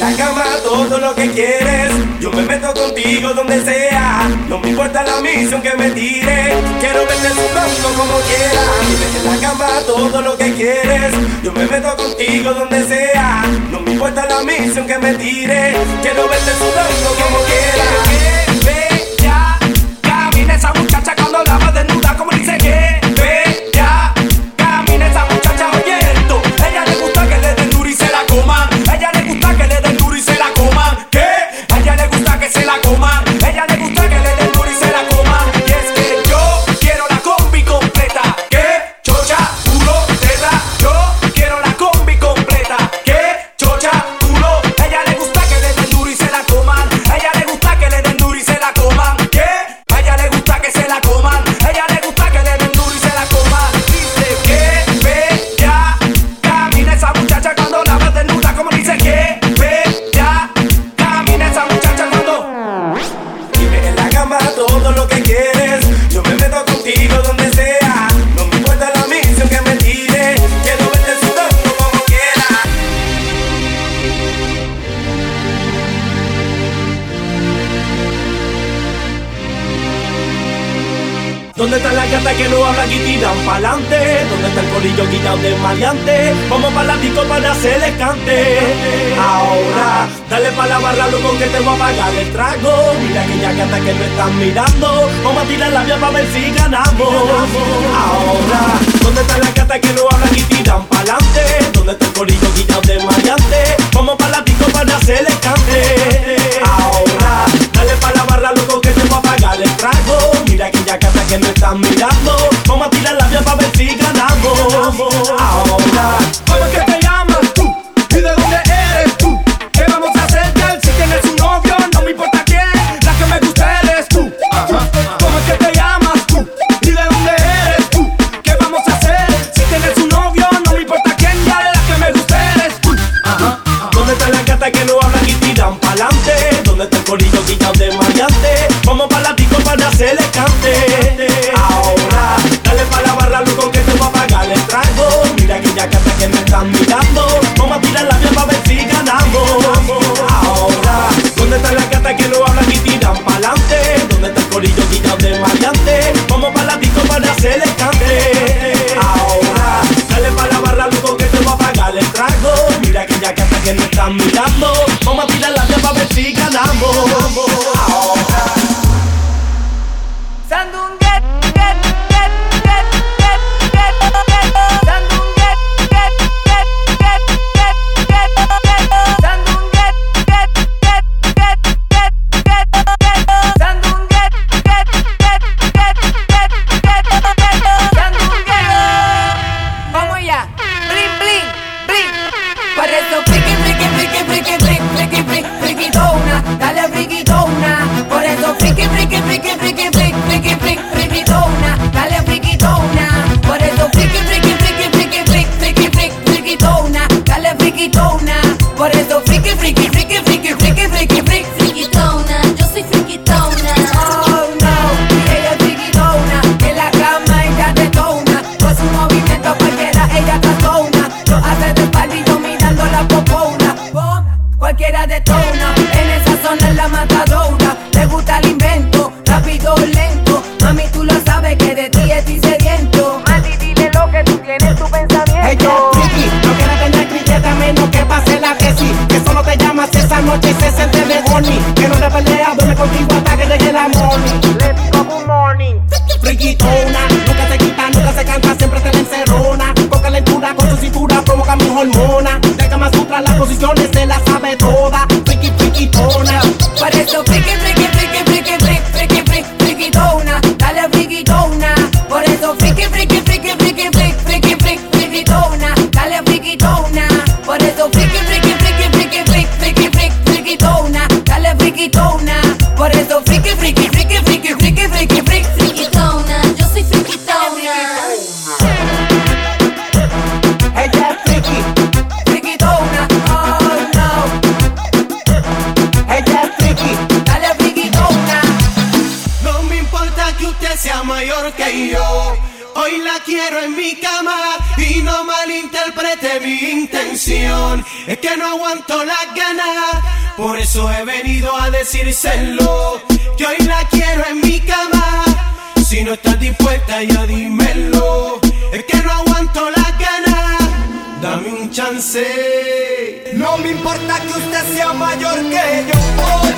la cama todo lo que quieres. Yo me meto contigo donde sea. No me importa la misión que me tire. Quiero verte sudando como quieras. la cama todo lo que quieres. Yo me meto contigo donde sea. No me importa la misión que me tire. Quiero verte sudando como quieras. Ve, ve, ya. Camina esa muchacha cuando la va desnuda. Hágale trago, mira aquella gata que no están mirando. Vamos a tirar la vía para ver si ganamos. Ahora, ¿dónde están las gatas que no hablan y tiran pa'lante? ¿Dónde está el corillo guillado de mayante? Vamos para la pico para hacer el cante Ahora, dale para la barra loco que te va a pagar el trago. Mira aquella gata que no están mirando. Vamos a tirar la vía para ver si ganamos. Ahora, vamos que aguanto las ganas. Por eso he venido a decírselo. Que hoy la quiero en mi cama. Si no estás dispuesta, ya dímelo. Es que no aguanto las ganas. Dame un chance. No me importa que usted sea mayor que yo.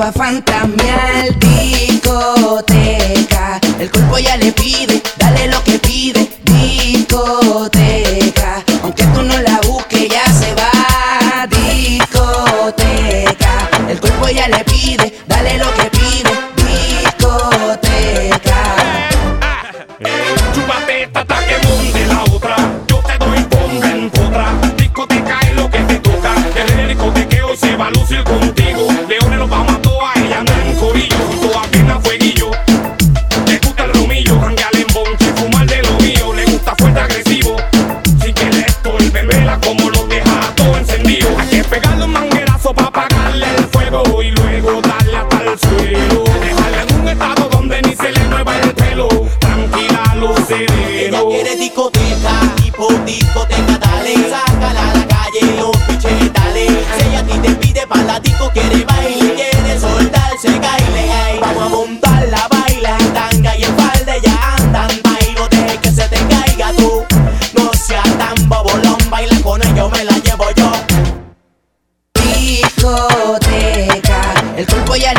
Bailar que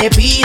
ya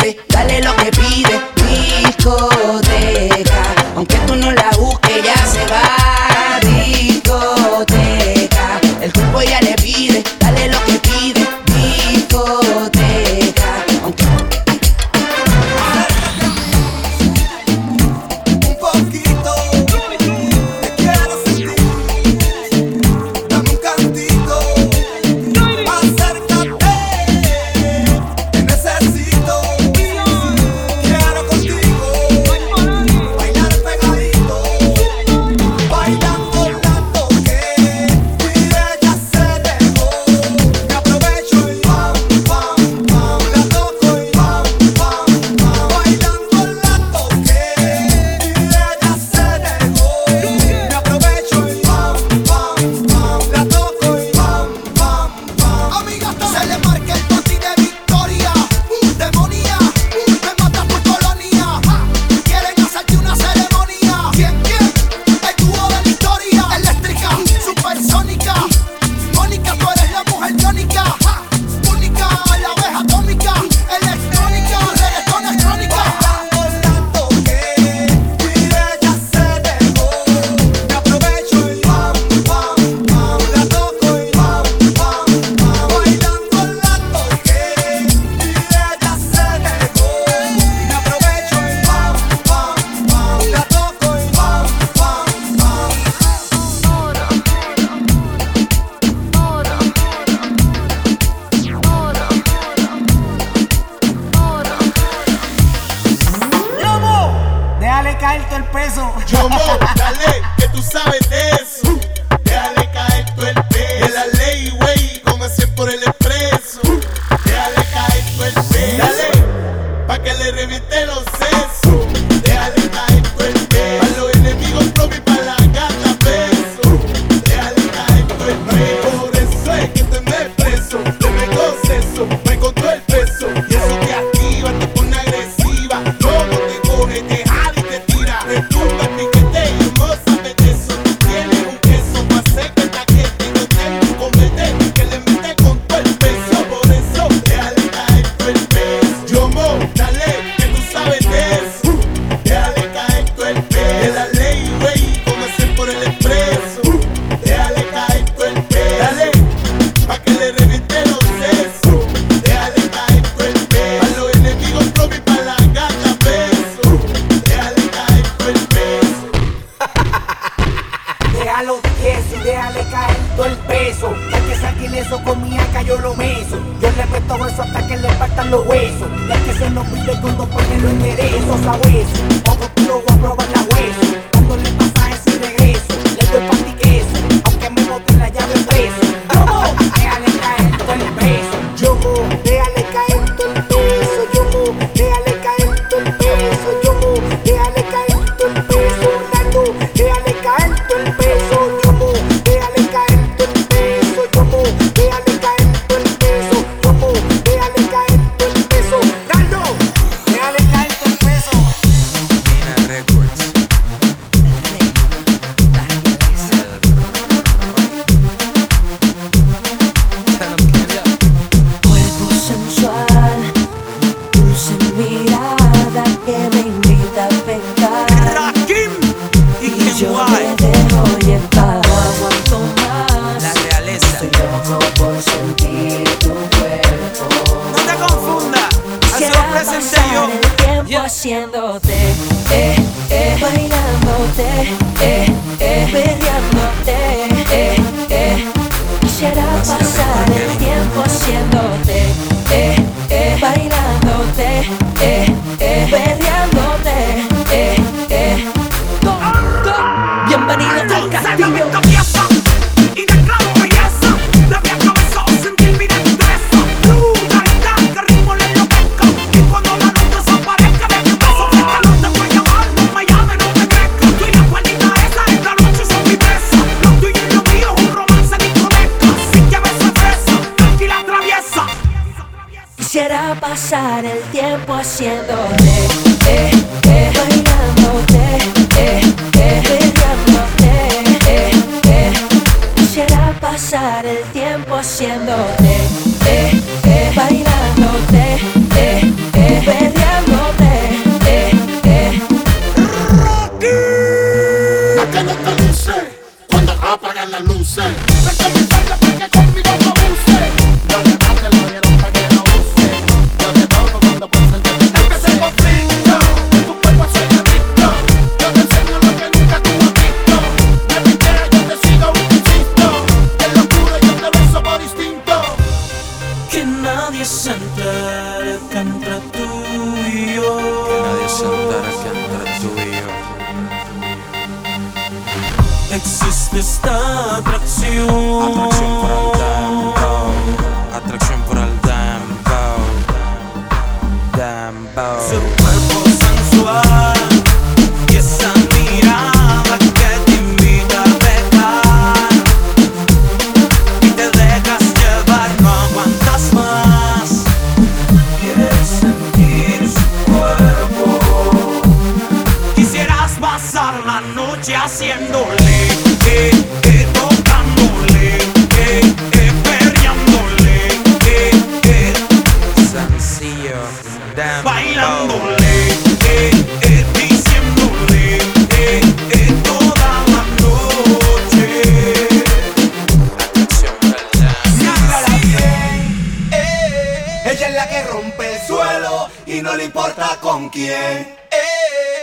Eh,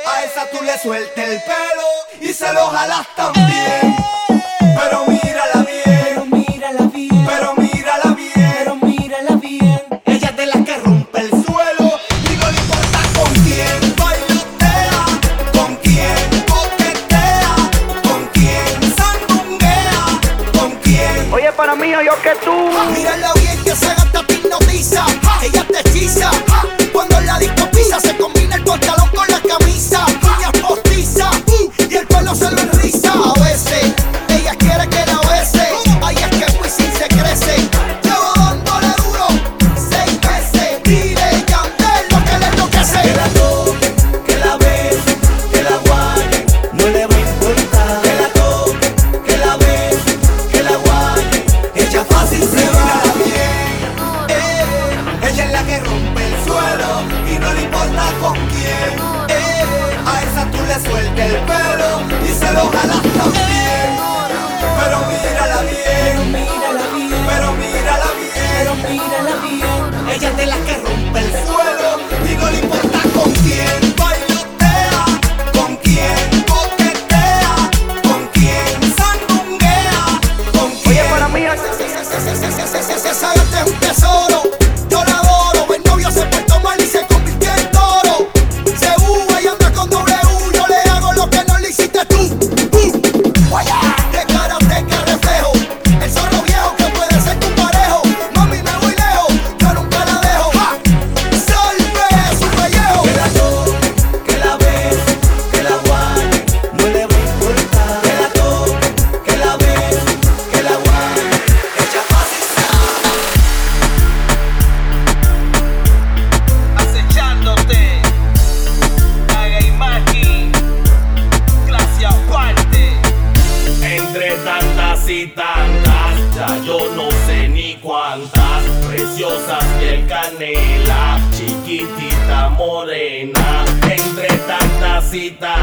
a esa tú le sueltes el pelo y se lo jalas también. Pero mírala bien. Pero mírala bien. Pero mírala bien. Pero mírala bien. Ella es de las que rompe el suelo y no le importa con quién. Bailotea, con quién. Coquetea, con quién. Sandunguea, con quién. Oye, para mí, yo que tú. Mírala bien. mamacita.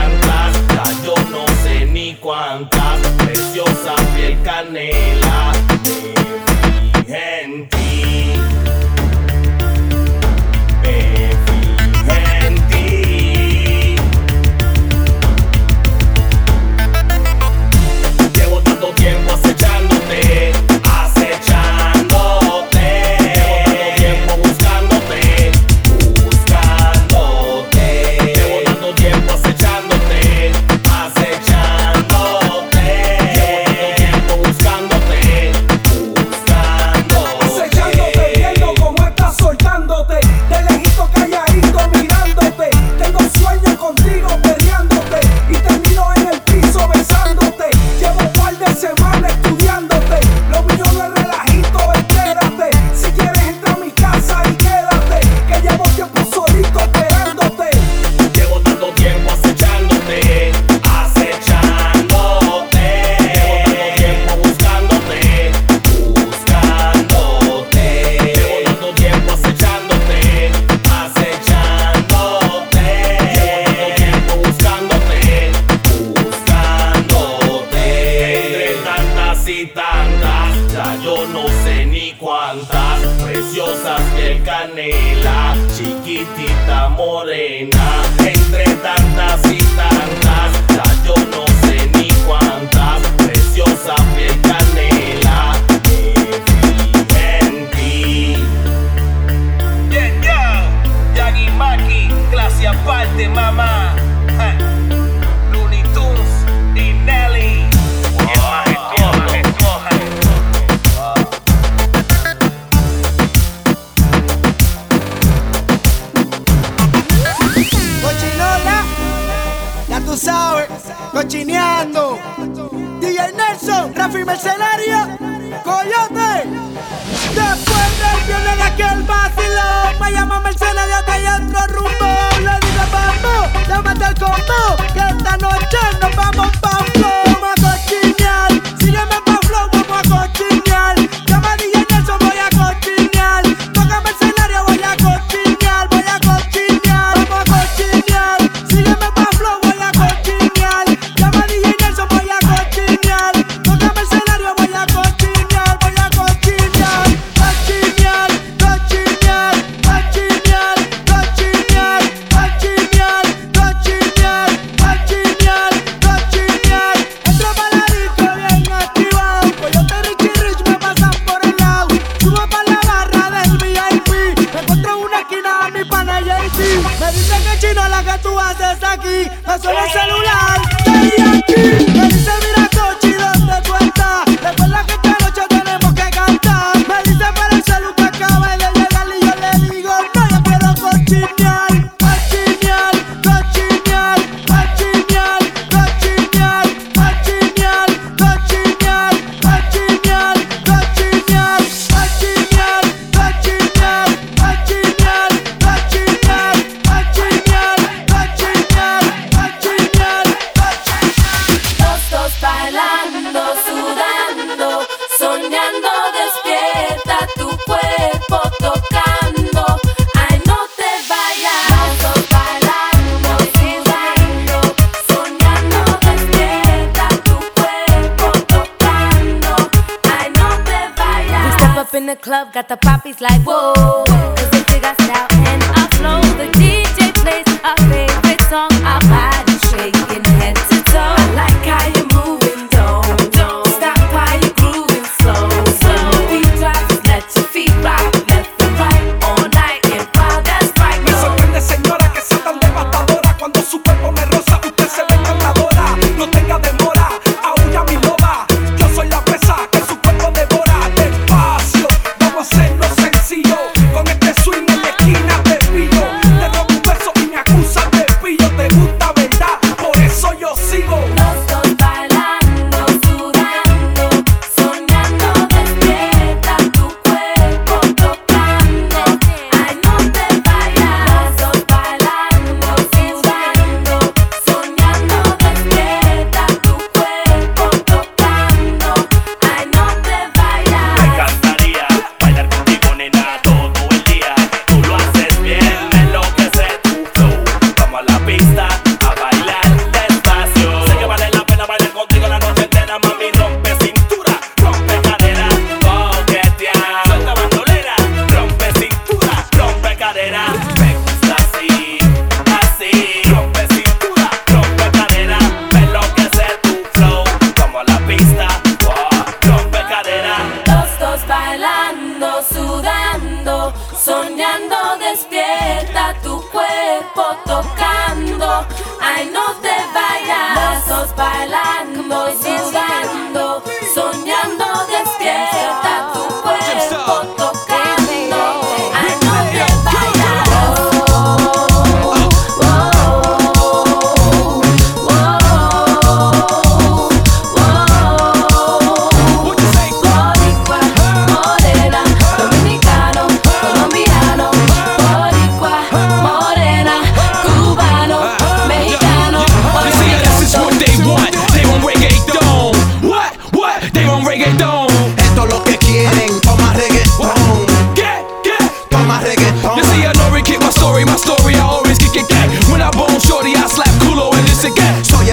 Súbete al combo, que esta noche nos vamos pa' flow.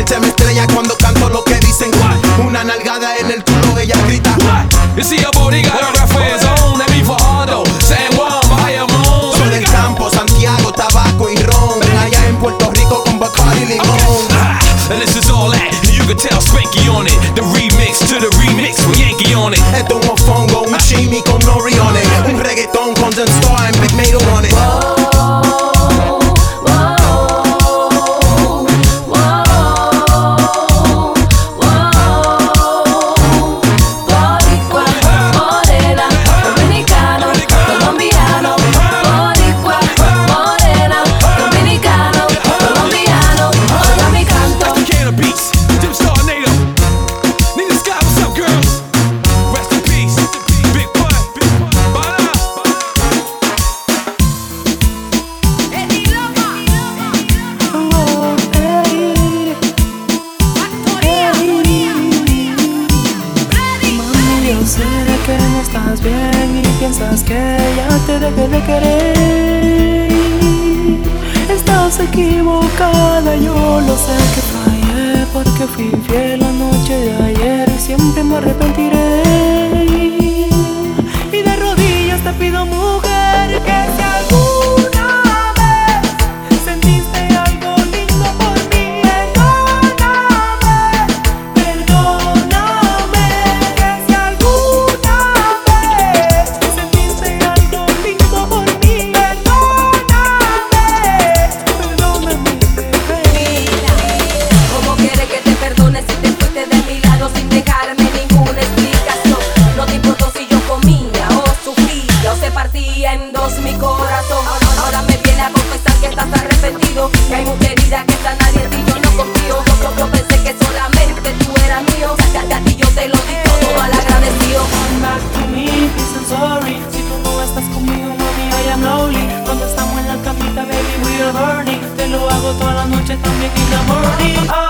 Se me estrella cuando toda la noche también y morir.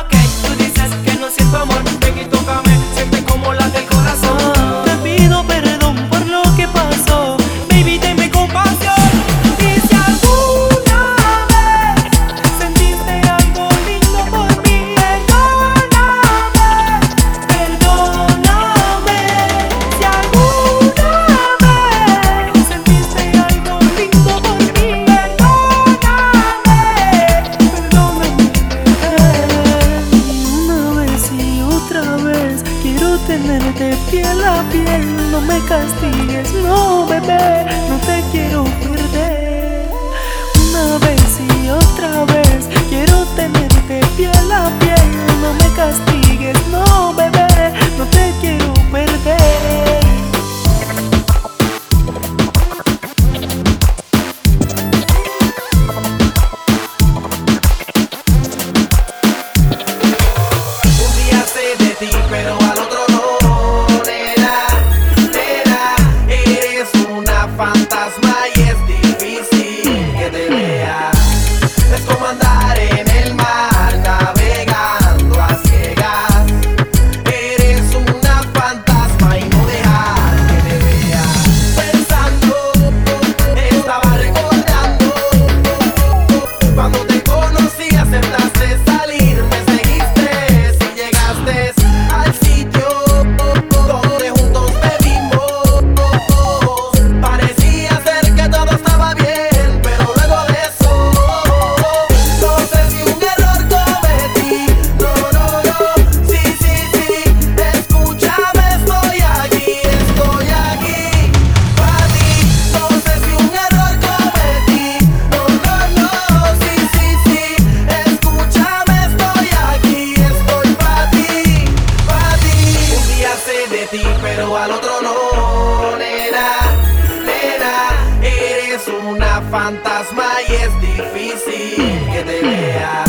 fantasma y es difícil que te vea.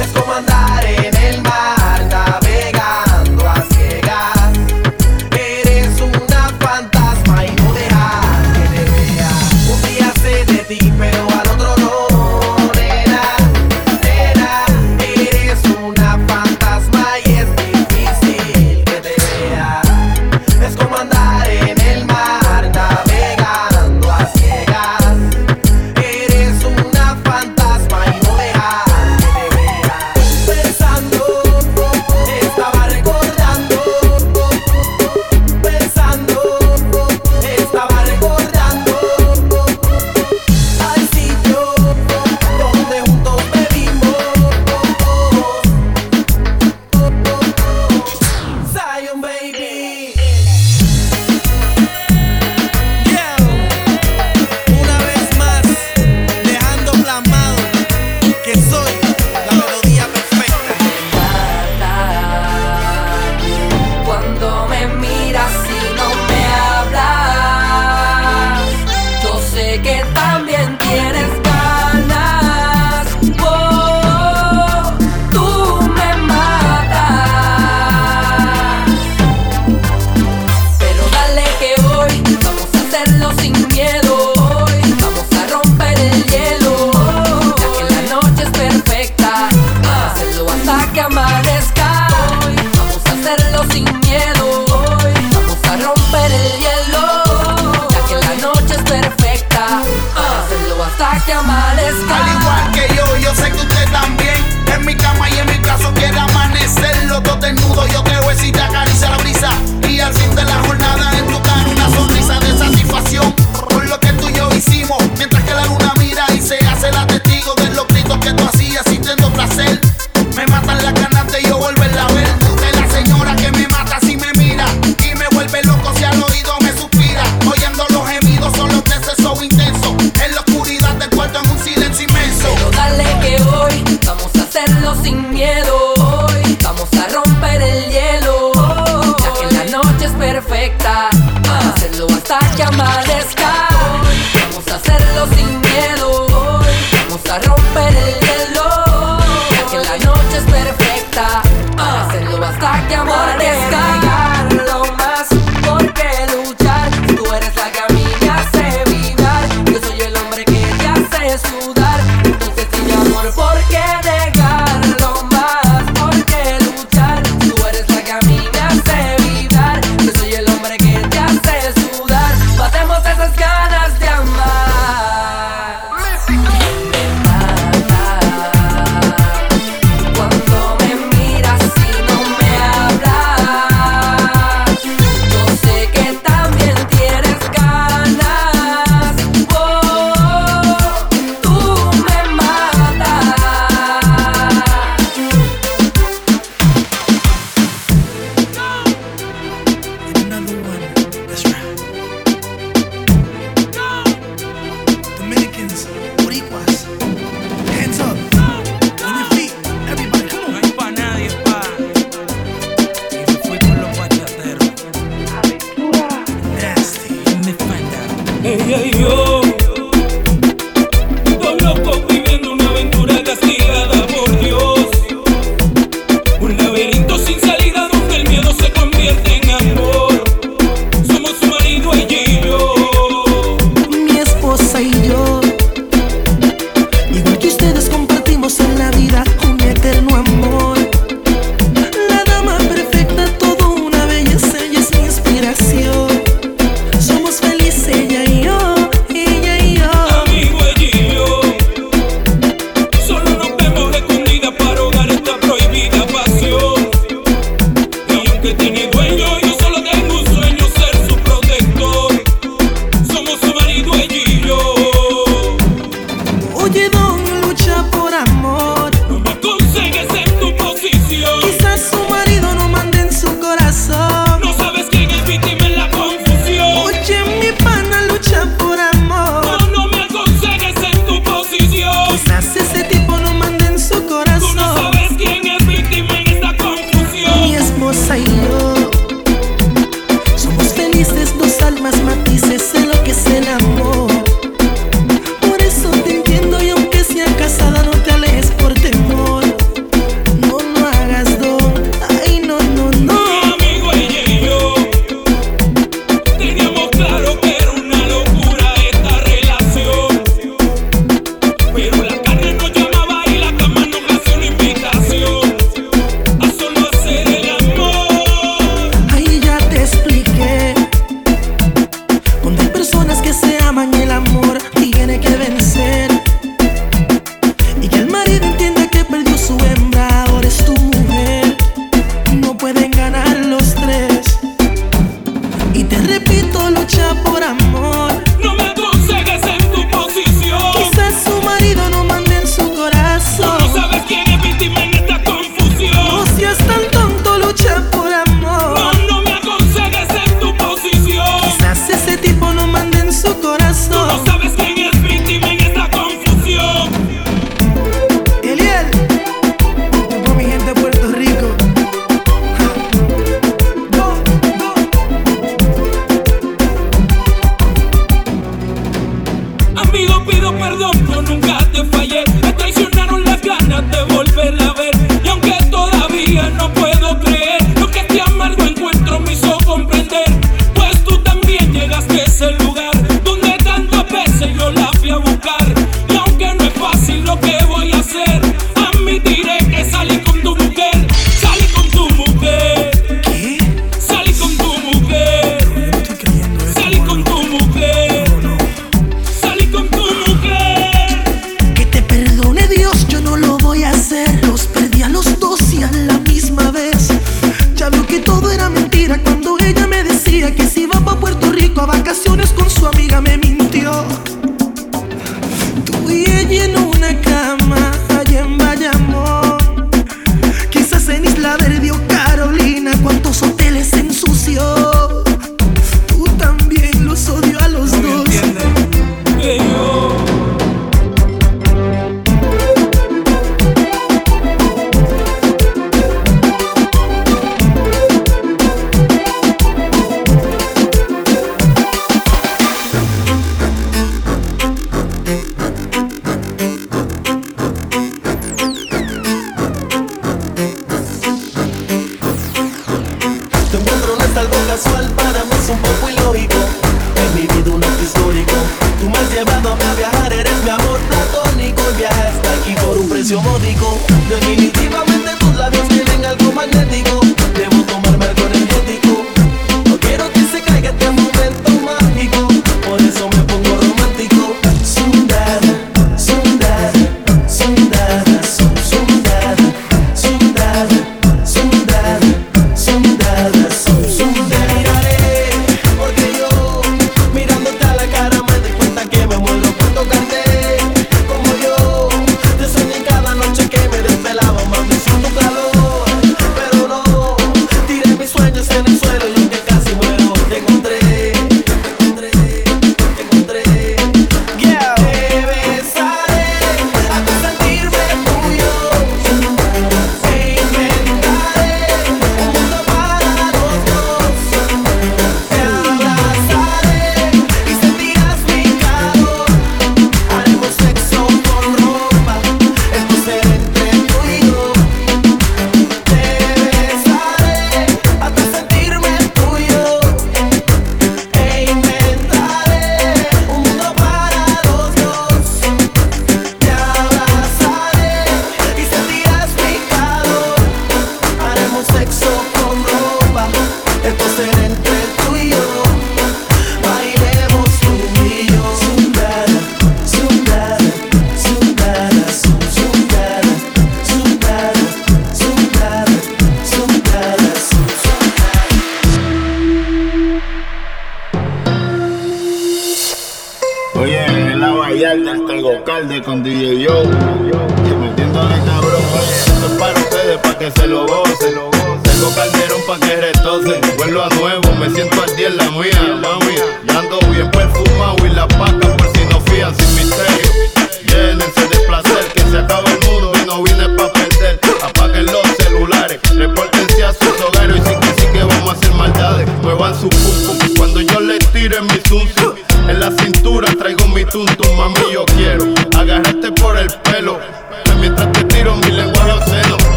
Es como andar en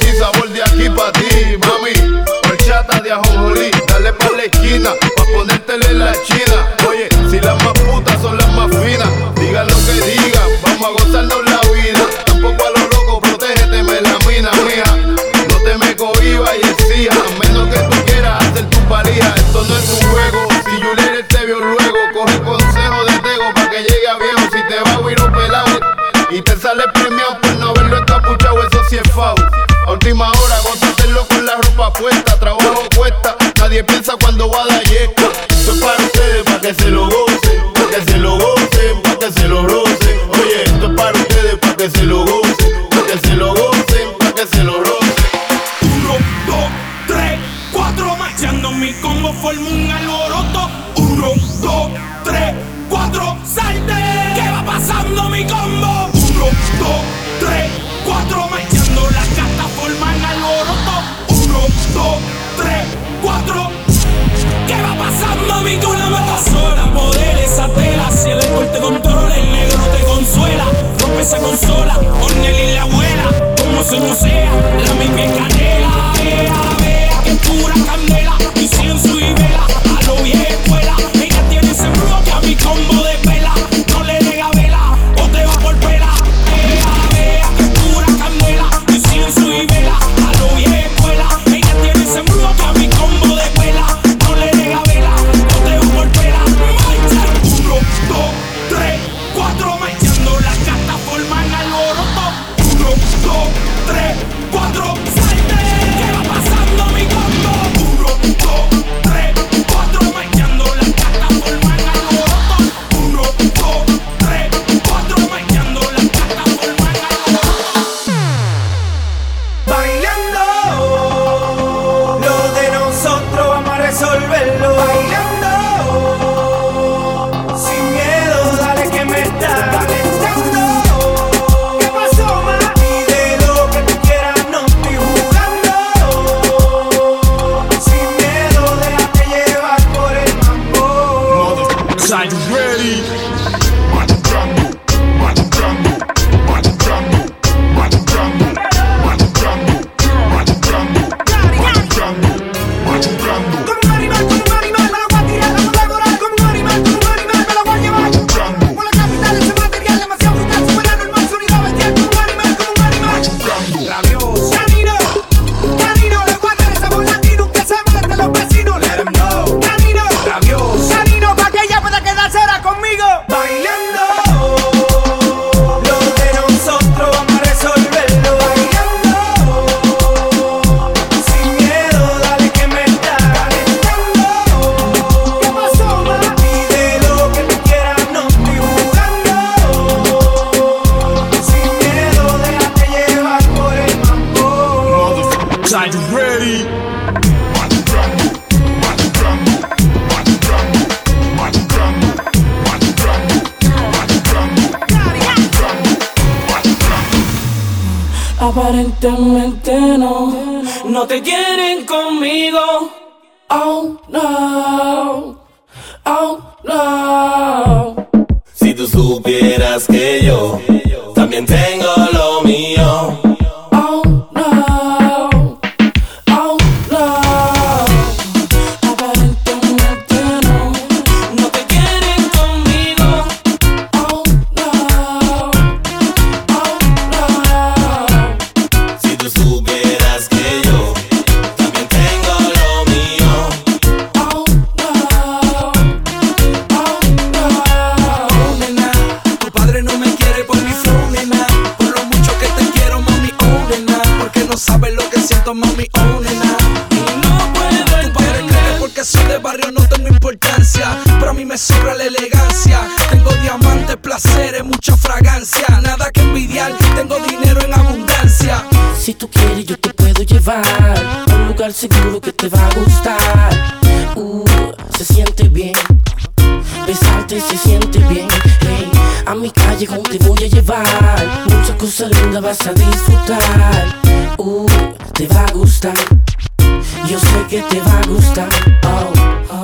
y sabor de aquí pa' ti, mami. Horchata de ajonjolí, dale pa' la esquina, pa' ponértela en la china. Oye, si las más putas son las más finas. cuesta, trabajo cuesta. Nadie piensa cuando va a dar yesca. Esto es para ustedes, para que se lo se consola, Ornel y la abuela, como se musea, la misma escalera, vea, vea, que pura. me sobra la elegancia. Tengo diamantes, placeres, mucha fragancia. Nada que envidiar, tengo dinero en abundancia. Si tú quieres, yo te puedo llevar a un lugar seguro que te va a gustar. Uh, se siente bien. Besarte se siente bien. Hey, a mi calle con te voy a llevar. Muchas cosas lindas vas a disfrutar. Uh, te va a gustar. Yo sé que te va a gustar. Oh, oh.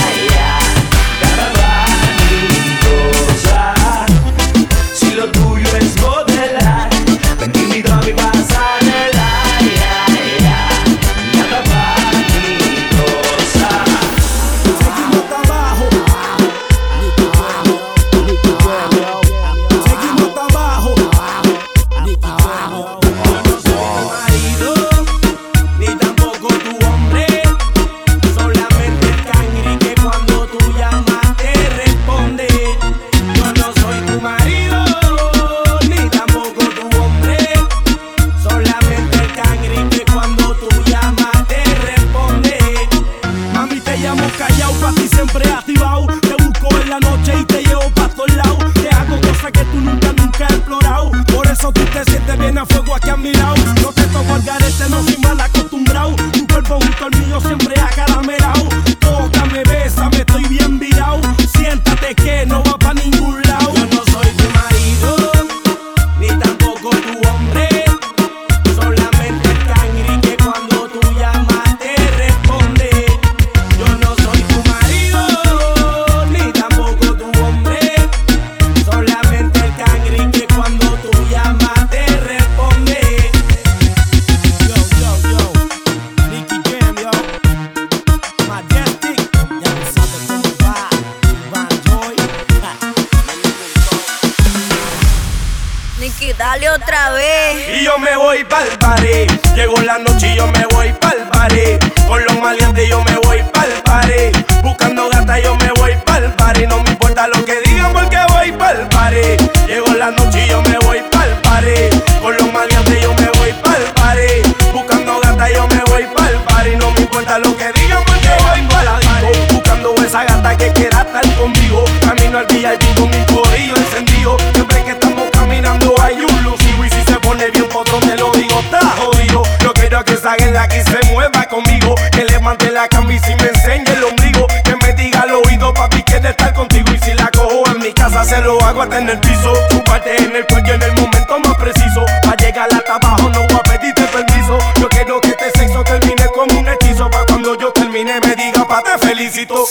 en el piso, chuparte en el cuello en el momento más preciso. Pa' llegar hasta abajo no voy a pedirte permiso. Yo quiero que este sexo termine como un hechizo. Pa' cuando yo termine me diga pa' te felicito.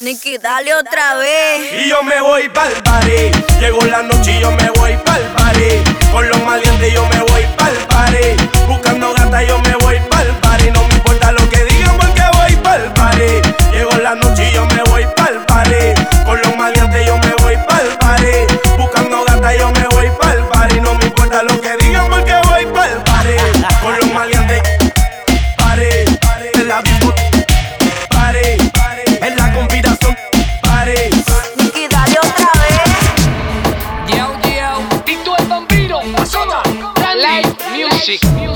Niki, dale otra vez. Y yo me voy pa'l party. Llegó la noche y yo me voy pa'l. music.